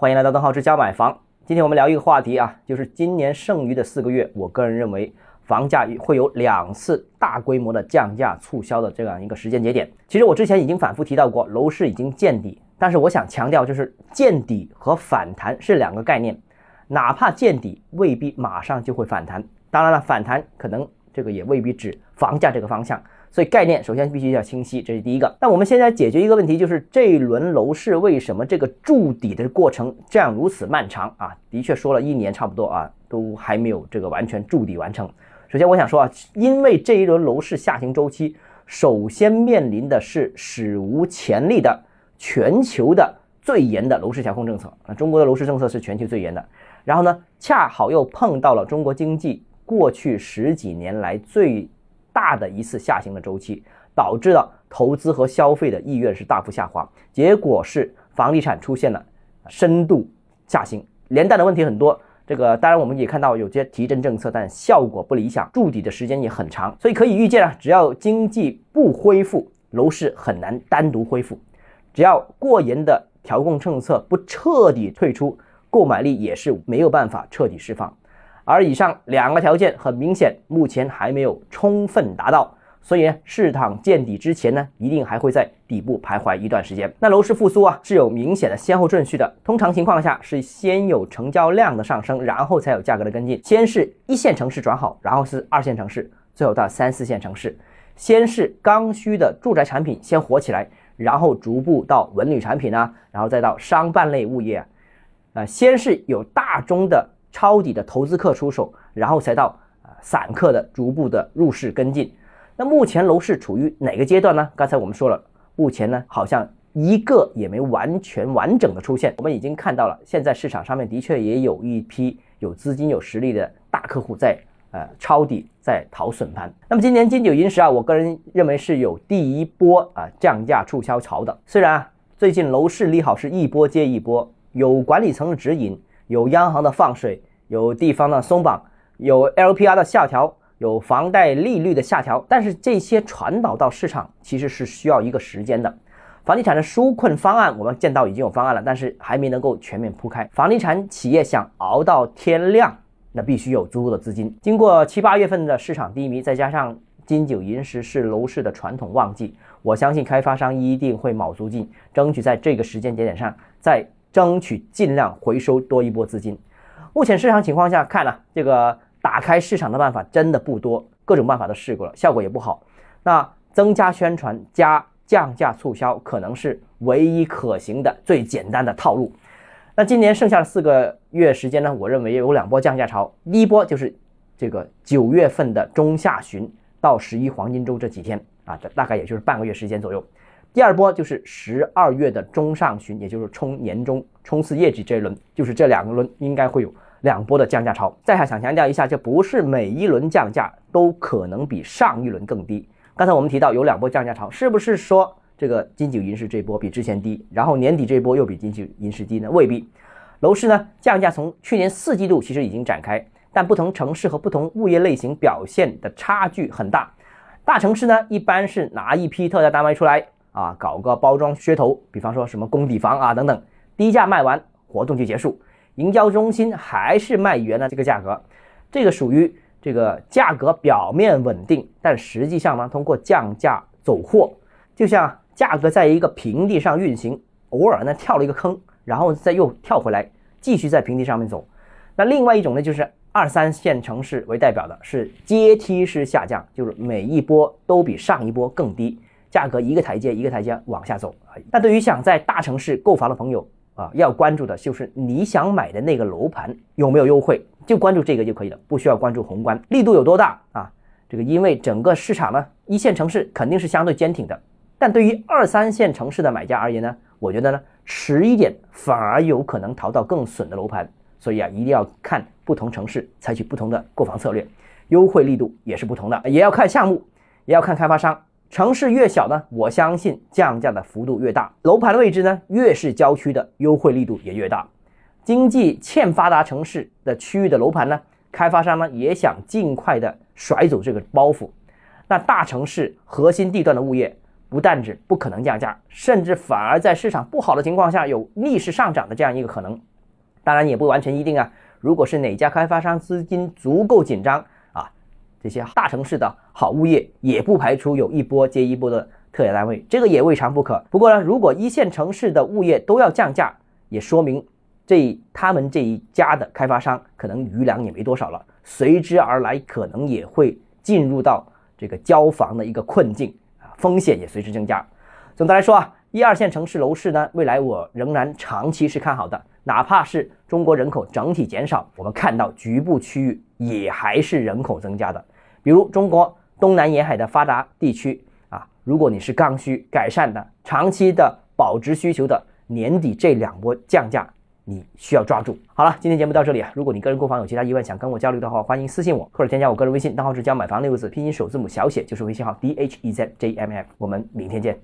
欢迎来到邓浩之家买房。今天我们聊一个话题啊，就是今年剩余的四个月，我个人认为房价会有两次大规模的降价促销的这样一个时间节点。其实我之前已经反复提到过，楼市已经见底，但是我想强调，就是见底和反弹是两个概念，哪怕见底未必马上就会反弹。当然了，反弹可能这个也未必指房价这个方向。所以概念首先必须要清晰，这是第一个。那我们现在解决一个问题，就是这一轮楼市为什么这个筑底的过程这样如此漫长啊？的确说了一年差不多啊，都还没有这个完全筑底完成。首先我想说啊，因为这一轮楼市下行周期，首先面临的是史无前例的全球的最严的楼市调控政策啊，中国的楼市政策是全球最严的。然后呢，恰好又碰到了中国经济过去十几年来最。大的一次下行的周期，导致了投资和消费的意愿是大幅下滑，结果是房地产出现了深度下行，连带的问题很多。这个当然我们也看到有些提振政策，但效果不理想，筑底的时间也很长，所以可以预见啊，只要经济不恢复，楼市很难单独恢复；只要过严的调控政策不彻底退出，购买力也是没有办法彻底释放。而以上两个条件很明显，目前还没有充分达到，所以市场见底之前呢，一定还会在底部徘徊一段时间。那楼市复苏啊，是有明显的先后顺序的。通常情况下是先有成交量的上升，然后才有价格的跟进。先是一线城市转好，然后是二线城市，最后到三四线城市。先是刚需的住宅产品先火起来，然后逐步到文旅产品啊，然后再到商办类物业啊。先是有大宗的。抄底的投资客出手，然后才到啊散客的逐步的入市跟进。那目前楼市处于哪个阶段呢？刚才我们说了，目前呢好像一个也没完全完整的出现。我们已经看到了，现在市场上面的确也有一批有资金有实力的大客户在呃抄底，在逃损盘。那么今年金九银十啊，我个人认为是有第一波啊降价促销潮的。虽然啊最近楼市利好是一波接一波，有管理层的指引。有央行的放水，有地方的松绑，有 LPR 的下调，有房贷利率的下调，但是这些传导到市场其实是需要一个时间的。房地产的纾困方案，我们见到已经有方案了，但是还没能够全面铺开。房地产企业想熬到天亮，那必须有足够的资金。经过七八月份的市场低迷，再加上金九银十是楼市的传统旺季，我相信开发商一定会卯足劲，争取在这个时间节点上在。争取尽量回收多一波资金。目前市场情况下看呢，这个打开市场的办法真的不多，各种办法都试过了，效果也不好。那增加宣传加降价促销，可能是唯一可行的最简单的套路。那今年剩下的四个月时间呢，我认为有两波降价潮。第一波就是这个九月份的中下旬到十一黄金周这几天啊，这大概也就是半个月时间左右。第二波就是十二月的中上旬，也就是冲年终、冲刺业绩这一轮，就是这两个轮应该会有两波的降价潮。再还想强调一下，这不是每一轮降价都可能比上一轮更低。刚才我们提到有两波降价潮，是不是说这个金九银十这波比之前低，然后年底这波又比金九银十低呢？未必。楼市呢降价从去年四季度其实已经展开，但不同城市和不同物业类型表现的差距很大。大城市呢一般是拿一批特价单位出来。啊，搞个包装噱头，比方说什么工底房啊等等，低价卖完，活动就结束。营销中心还是卖原来这个价格，这个属于这个价格表面稳定，但实际上呢，通过降价走货，就像价格在一个平地上运行，偶尔呢跳了一个坑，然后再又跳回来，继续在平地上面走。那另外一种呢，就是二三线城市为代表的是阶梯式下降，就是每一波都比上一波更低。价格一个台阶一个台阶往下走啊！那对于想在大城市购房的朋友啊，要关注的就是你想买的那个楼盘有没有优惠，就关注这个就可以了，不需要关注宏观力度有多大啊！这个因为整个市场呢，一线城市肯定是相对坚挺的，但对于二三线城市的买家而言呢，我觉得呢，迟一点反而有可能淘到更损的楼盘，所以啊，一定要看不同城市采取不同的购房策略，优惠力度也是不同的，也要看项目，也要看开发商。城市越小呢，我相信降价的幅度越大。楼盘的位置呢，越是郊区的优惠力度也越大。经济欠发达城市的区域的楼盘呢，开发商呢也想尽快的甩走这个包袱。那大城市核心地段的物业，不但指不可能降价，甚至反而在市场不好的情况下有逆势上涨的这样一个可能。当然也不完全一定啊。如果是哪家开发商资金足够紧张，这些大城市的好物业也不排除有一波接一波的特价单位，这个也未尝不可。不过呢，如果一线城市的物业都要降价，也说明这他们这一家的开发商可能余粮也没多少了，随之而来可能也会进入到这个交房的一个困境啊，风险也随之增加。总的来说啊，一二线城市楼市呢，未来我仍然长期是看好的。哪怕是中国人口整体减少，我们看到局部区域也还是人口增加的。比如中国东南沿海的发达地区啊，如果你是刚需改善的、长期的保值需求的，年底这两波降价你需要抓住。好了，今天节目到这里啊。如果你个人购房有其他疑问，想跟我交流的话，欢迎私信我或者添加我个人微信，账号是教买房六个字，拼音首字母小写就是微信号 d h e z j m f。我们明天见。